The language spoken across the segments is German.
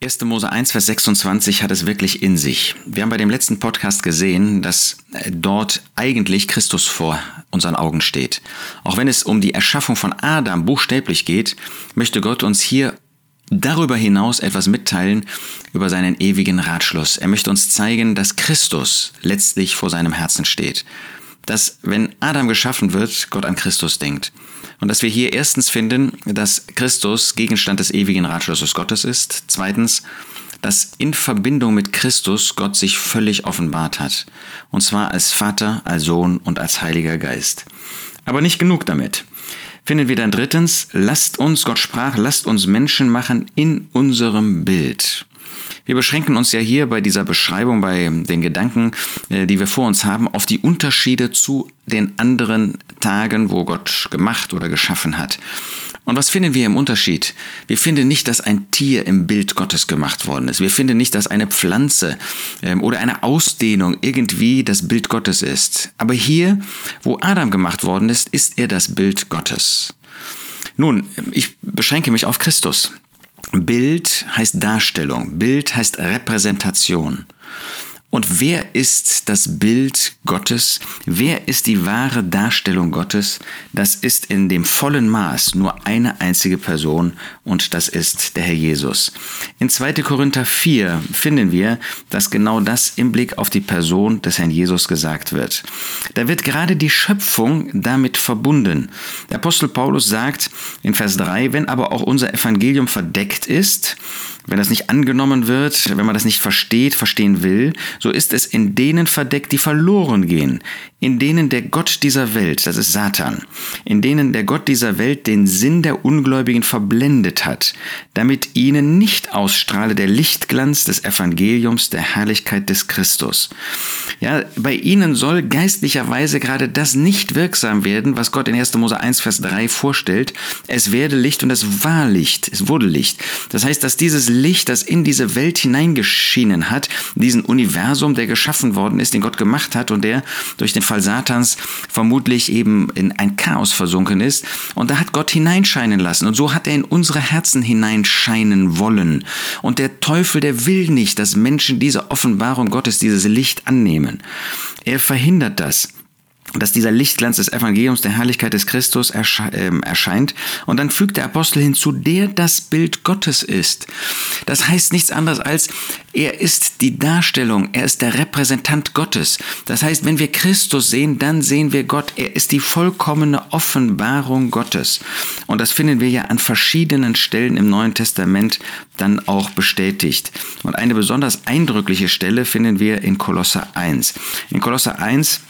1. Mose 1, Vers 26 hat es wirklich in sich. Wir haben bei dem letzten Podcast gesehen, dass dort eigentlich Christus vor unseren Augen steht. Auch wenn es um die Erschaffung von Adam buchstäblich geht, möchte Gott uns hier darüber hinaus etwas mitteilen über seinen ewigen Ratschluss. Er möchte uns zeigen, dass Christus letztlich vor seinem Herzen steht. Dass, wenn Adam geschaffen wird, Gott an Christus denkt. Und dass wir hier erstens finden, dass Christus Gegenstand des ewigen Ratschlusses Gottes ist. Zweitens, dass in Verbindung mit Christus Gott sich völlig offenbart hat. Und zwar als Vater, als Sohn und als Heiliger Geist. Aber nicht genug damit. Finden wir dann drittens, lasst uns, Gott sprach, lasst uns Menschen machen in unserem Bild. Wir beschränken uns ja hier bei dieser Beschreibung, bei den Gedanken, äh, die wir vor uns haben, auf die Unterschiede zu den anderen Tagen, wo Gott gemacht oder geschaffen hat. Und was finden wir im Unterschied? Wir finden nicht, dass ein Tier im Bild Gottes gemacht worden ist. Wir finden nicht, dass eine Pflanze ähm, oder eine Ausdehnung irgendwie das Bild Gottes ist. Aber hier, wo Adam gemacht worden ist, ist er das Bild Gottes. Nun, ich beschränke mich auf Christus. Bild heißt Darstellung, Bild heißt Repräsentation. Und wer ist das Bild Gottes? Wer ist die wahre Darstellung Gottes? Das ist in dem vollen Maß nur eine einzige Person und das ist der Herr Jesus. In 2. Korinther 4 finden wir, dass genau das im Blick auf die Person des Herrn Jesus gesagt wird. Da wird gerade die Schöpfung damit verbunden. Der Apostel Paulus sagt in Vers 3, wenn aber auch unser Evangelium verdeckt ist, wenn das nicht angenommen wird, wenn man das nicht versteht, verstehen will, so ist es in denen verdeckt, die verloren gehen, in denen der Gott dieser Welt, das ist Satan, in denen der Gott dieser Welt den Sinn der Ungläubigen verblendet hat, damit ihnen nicht ausstrahle der Lichtglanz des Evangeliums der Herrlichkeit des Christus. Ja, bei ihnen soll geistlicherweise gerade das nicht wirksam werden, was Gott in 1. Mose 1, Vers 3 vorstellt. Es werde Licht und es war Licht, es wurde Licht. Das heißt, dass dieses Licht, das in diese Welt hineingeschienen hat, diesen Universum, der geschaffen worden ist, den Gott gemacht hat und der durch den Fall Satans vermutlich eben in ein Chaos versunken ist. Und da hat Gott hineinscheinen lassen. Und so hat er in unsere Herzen hineinscheinen wollen. Und der Teufel, der will nicht, dass Menschen diese Offenbarung Gottes, dieses Licht annehmen. Er verhindert das dass dieser Lichtglanz des Evangeliums der Herrlichkeit des Christus ersche äh, erscheint. Und dann fügt der Apostel hinzu, der das Bild Gottes ist. Das heißt nichts anderes als, er ist die Darstellung, er ist der Repräsentant Gottes. Das heißt, wenn wir Christus sehen, dann sehen wir Gott. Er ist die vollkommene Offenbarung Gottes. Und das finden wir ja an verschiedenen Stellen im Neuen Testament dann auch bestätigt. Und eine besonders eindrückliche Stelle finden wir in Kolosser 1. In Kolosser 1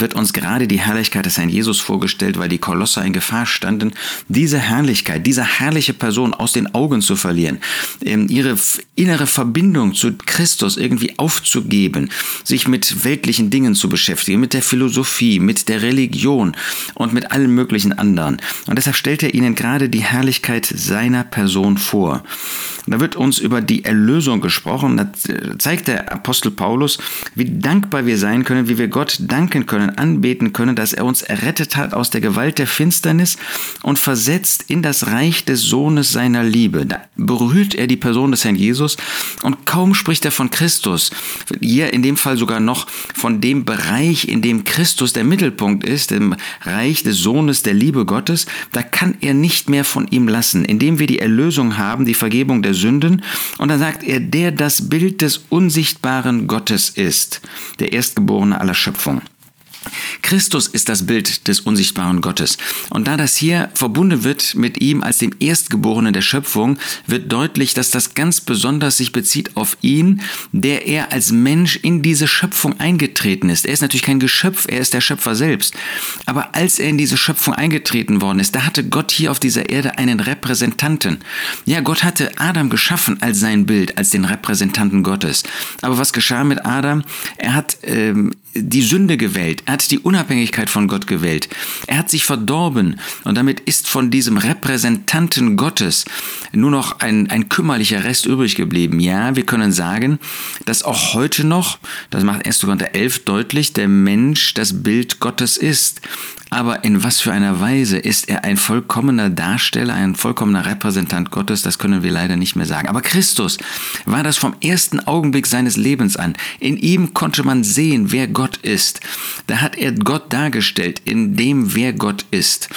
wird uns gerade die Herrlichkeit des Herrn Jesus vorgestellt, weil die Kolosser in Gefahr standen, diese Herrlichkeit, diese herrliche Person aus den Augen zu verlieren, ähm, ihre innere Verbindung zu Christus irgendwie aufzugeben, sich mit weltlichen Dingen zu beschäftigen, mit der Philosophie, mit der Religion und mit allen möglichen anderen. Und deshalb stellt er ihnen gerade die Herrlichkeit seiner Person vor. Und da wird uns über die Erlösung gesprochen. Da zeigt der Apostel Paulus, wie dankbar wir sein können, wie wir Gott danken können, anbeten können, dass er uns errettet hat aus der Gewalt der Finsternis und versetzt in das Reich des Sohnes seiner Liebe. Da berührt er die Person des Herrn Jesus und kaum spricht er von Christus. Hier in dem Fall sogar noch von dem Bereich, in dem Christus der Mittelpunkt ist, dem Reich des Sohnes der Liebe Gottes. Da kann er nicht mehr von ihm lassen. Indem wir die Erlösung haben, die Vergebung der Sünden. Und dann sagt er, der das Bild des unsichtbaren Gottes ist, der Erstgeborene aller Schöpfung. Christus ist das Bild des unsichtbaren Gottes. Und da das hier verbunden wird mit ihm als dem Erstgeborenen der Schöpfung, wird deutlich, dass das ganz besonders sich bezieht auf ihn, der er als Mensch in diese Schöpfung eingetreten ist. Er ist natürlich kein Geschöpf, er ist der Schöpfer selbst. Aber als er in diese Schöpfung eingetreten worden ist, da hatte Gott hier auf dieser Erde einen Repräsentanten. Ja, Gott hatte Adam geschaffen als sein Bild, als den Repräsentanten Gottes. Aber was geschah mit Adam? Er hat ähm, die Sünde gewählt, er hat die Unabhängigkeit von Gott gewählt, er hat sich verdorben und damit ist von diesem Repräsentanten Gottes nur noch ein, ein kümmerlicher Rest übrig geblieben. Ja, wir können sagen, dass auch heute noch, das macht 1. Korinther 11 deutlich, der Mensch das Bild Gottes ist. Aber in was für einer Weise ist er ein vollkommener Darsteller, ein vollkommener Repräsentant Gottes, das können wir leider nicht mehr sagen. Aber Christus war das vom ersten Augenblick seines Lebens an. In ihm konnte man sehen, wer Gott ist. Da hat er Gott dargestellt, in dem, wer Gott ist.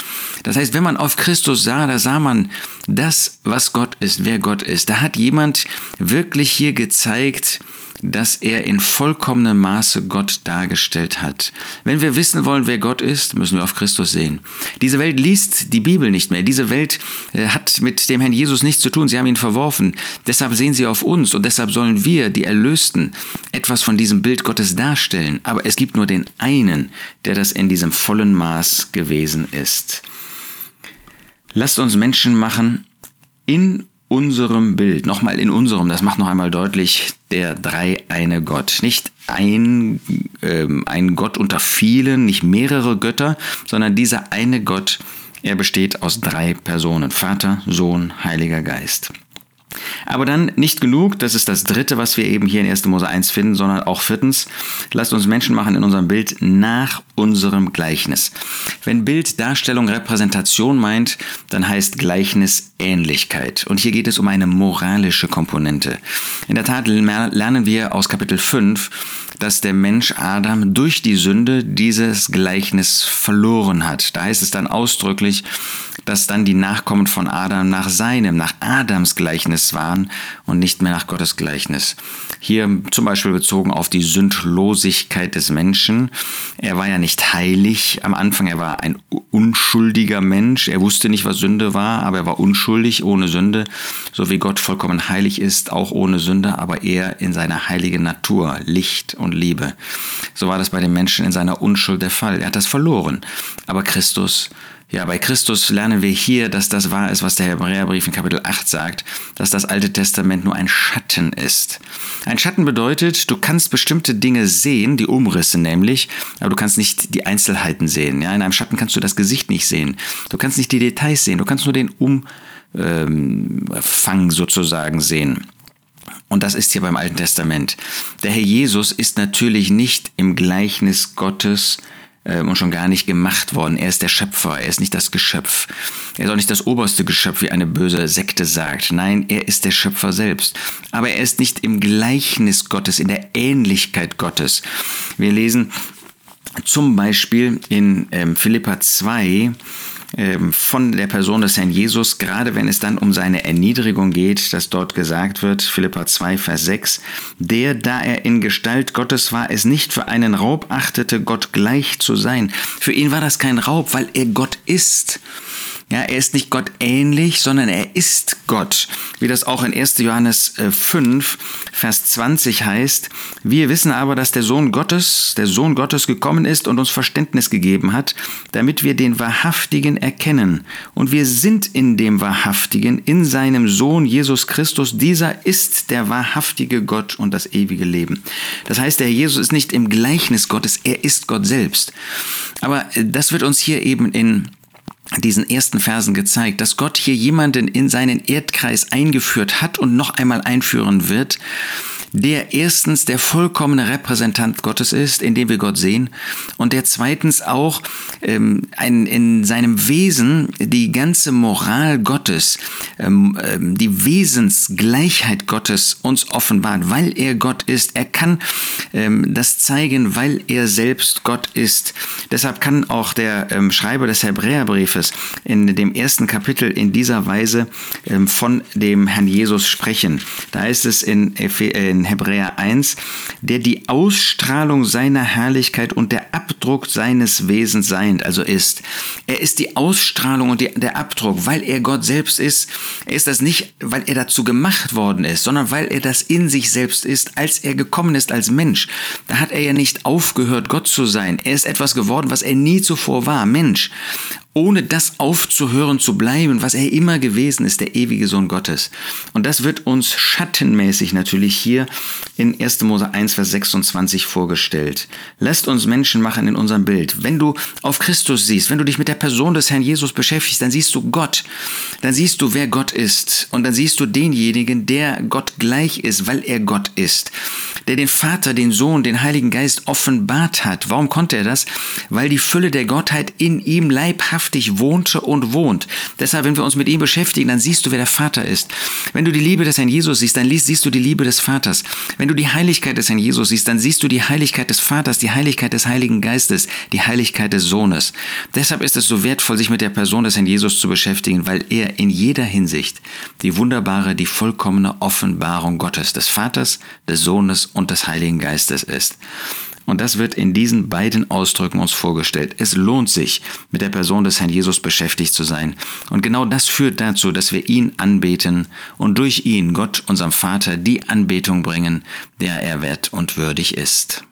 Das heißt, wenn man auf Christus sah, da sah man das, was Gott ist, wer Gott ist. Da hat jemand wirklich hier gezeigt, dass er in vollkommenem Maße Gott dargestellt hat. Wenn wir wissen wollen, wer Gott ist, müssen wir auf Christus sehen. Diese Welt liest die Bibel nicht mehr. Diese Welt äh, hat mit dem Herrn Jesus nichts zu tun. Sie haben ihn verworfen. Deshalb sehen sie auf uns und deshalb sollen wir, die Erlösten, etwas von diesem Bild Gottes darstellen. Aber es gibt nur den einen, der das in diesem vollen Maß gewesen ist. Lasst uns Menschen machen in unserem Bild, nochmal in unserem, das macht noch einmal deutlich, der dreieine Gott. Nicht ein, ähm, ein Gott unter vielen, nicht mehrere Götter, sondern dieser eine Gott, er besteht aus drei Personen, Vater, Sohn, Heiliger Geist. Aber dann nicht genug, das ist das dritte, was wir eben hier in 1. Mose 1 finden, sondern auch viertens, lasst uns Menschen machen in unserem Bild nach unserem Gleichnis. Wenn Bild Darstellung Repräsentation meint, dann heißt Gleichnis Ähnlichkeit. Und hier geht es um eine moralische Komponente. In der Tat lernen wir aus Kapitel 5, dass der Mensch Adam durch die Sünde dieses Gleichnis verloren hat. Da heißt es dann ausdrücklich, dass dann die Nachkommen von Adam nach seinem, nach Adams Gleichnis waren und nicht mehr nach Gottes Gleichnis. Hier zum Beispiel bezogen auf die Sündlosigkeit des Menschen. Er war ja nicht heilig am Anfang, er war ein unschuldiger Mensch. Er wusste nicht, was Sünde war, aber er war unschuldig, ohne Sünde, so wie Gott vollkommen heilig ist, auch ohne Sünde, aber er in seiner heiligen Natur, Licht und Liebe. So war das bei dem Menschen in seiner Unschuld der Fall. Er hat das verloren. Aber Christus ja, bei Christus lernen wir hier, dass das wahr ist, was der Hebräerbrief in Kapitel 8 sagt, dass das Alte Testament nur ein Schatten ist. Ein Schatten bedeutet, du kannst bestimmte Dinge sehen, die Umrisse nämlich, aber du kannst nicht die Einzelheiten sehen. Ja, in einem Schatten kannst du das Gesicht nicht sehen. Du kannst nicht die Details sehen, du kannst nur den Umfang sozusagen sehen. Und das ist hier beim Alten Testament. Der Herr Jesus ist natürlich nicht im Gleichnis Gottes ähm, und schon gar nicht gemacht worden. Er ist der Schöpfer, er ist nicht das Geschöpf. Er ist auch nicht das oberste Geschöpf, wie eine böse Sekte sagt. Nein, er ist der Schöpfer selbst. Aber er ist nicht im Gleichnis Gottes, in der Ähnlichkeit Gottes. Wir lesen zum Beispiel in ähm, Philippa 2, ähm, von der Person des Herrn Jesus, gerade wenn es dann um seine Erniedrigung geht, dass dort gesagt wird, Philippa 2, Vers 6, der, da er in Gestalt Gottes war, es nicht für einen Raub achtete, Gott gleich zu sein. Für ihn war das kein Raub, weil er Gott ist. Ja, er ist nicht Gott ähnlich, sondern er ist Gott. Wie das auch in 1. Johannes 5, äh, Vers 20 heißt. Wir wissen aber, dass der Sohn Gottes, der Sohn Gottes gekommen ist und uns Verständnis gegeben hat, damit wir den Wahrhaftigen erkennen. Und wir sind in dem Wahrhaftigen, in seinem Sohn Jesus Christus. Dieser ist der wahrhaftige Gott und das ewige Leben. Das heißt, der Herr Jesus ist nicht im Gleichnis Gottes, er ist Gott selbst. Aber äh, das wird uns hier eben in diesen ersten Versen gezeigt, dass Gott hier jemanden in seinen Erdkreis eingeführt hat und noch einmal einführen wird, der erstens der vollkommene Repräsentant Gottes ist, in dem wir Gott sehen, und der zweitens auch ähm, ein, in seinem Wesen die ganze Moral Gottes, ähm, ähm, die Wesensgleichheit Gottes uns offenbart, weil er Gott ist. Er kann ähm, das zeigen, weil er selbst Gott ist. Deshalb kann auch der ähm, Schreiber des Hebräerbriefes in dem ersten Kapitel in dieser Weise ähm, von dem Herrn Jesus sprechen. Da ist es in, in in Hebräer 1, der die Ausstrahlung seiner Herrlichkeit und der Abdruck seines Wesens seiend, also ist. Er ist die Ausstrahlung und die, der Abdruck, weil er Gott selbst ist. Er ist das nicht, weil er dazu gemacht worden ist, sondern weil er das in sich selbst ist, als er gekommen ist als Mensch. Da hat er ja nicht aufgehört, Gott zu sein. Er ist etwas geworden, was er nie zuvor war, Mensch ohne das aufzuhören zu bleiben, was er immer gewesen ist, der ewige Sohn Gottes. Und das wird uns schattenmäßig natürlich hier in 1. Mose 1, Vers 26 vorgestellt. Lasst uns Menschen machen in unserem Bild. Wenn du auf Christus siehst, wenn du dich mit der Person des Herrn Jesus beschäftigst, dann siehst du Gott. Dann siehst du, wer Gott ist. Und dann siehst du denjenigen, der Gott gleich ist, weil er Gott ist. Der den Vater, den Sohn, den Heiligen Geist offenbart hat. Warum konnte er das? Weil die Fülle der Gottheit in ihm leibhaftig wohnte und wohnt. Deshalb, wenn wir uns mit ihm beschäftigen, dann siehst du, wer der Vater ist. Wenn du die Liebe des Herrn Jesus siehst, dann siehst du die Liebe des Vaters. Wenn du die Heiligkeit des Herrn Jesus siehst, dann siehst du die Heiligkeit des Vaters, die Heiligkeit des Heiligen Geistes, die Heiligkeit des Sohnes. Deshalb ist es so wertvoll, sich mit der Person des Herrn Jesus zu beschäftigen, weil er in jeder Hinsicht die wunderbare, die vollkommene Offenbarung Gottes, des Vaters, des Sohnes und des Heiligen Geistes ist. Und das wird in diesen beiden Ausdrücken uns vorgestellt. Es lohnt sich, mit der Person des Herrn Jesus beschäftigt zu sein. Und genau das führt dazu, dass wir ihn anbeten und durch ihn, Gott, unserem Vater, die Anbetung bringen, der er wert und würdig ist.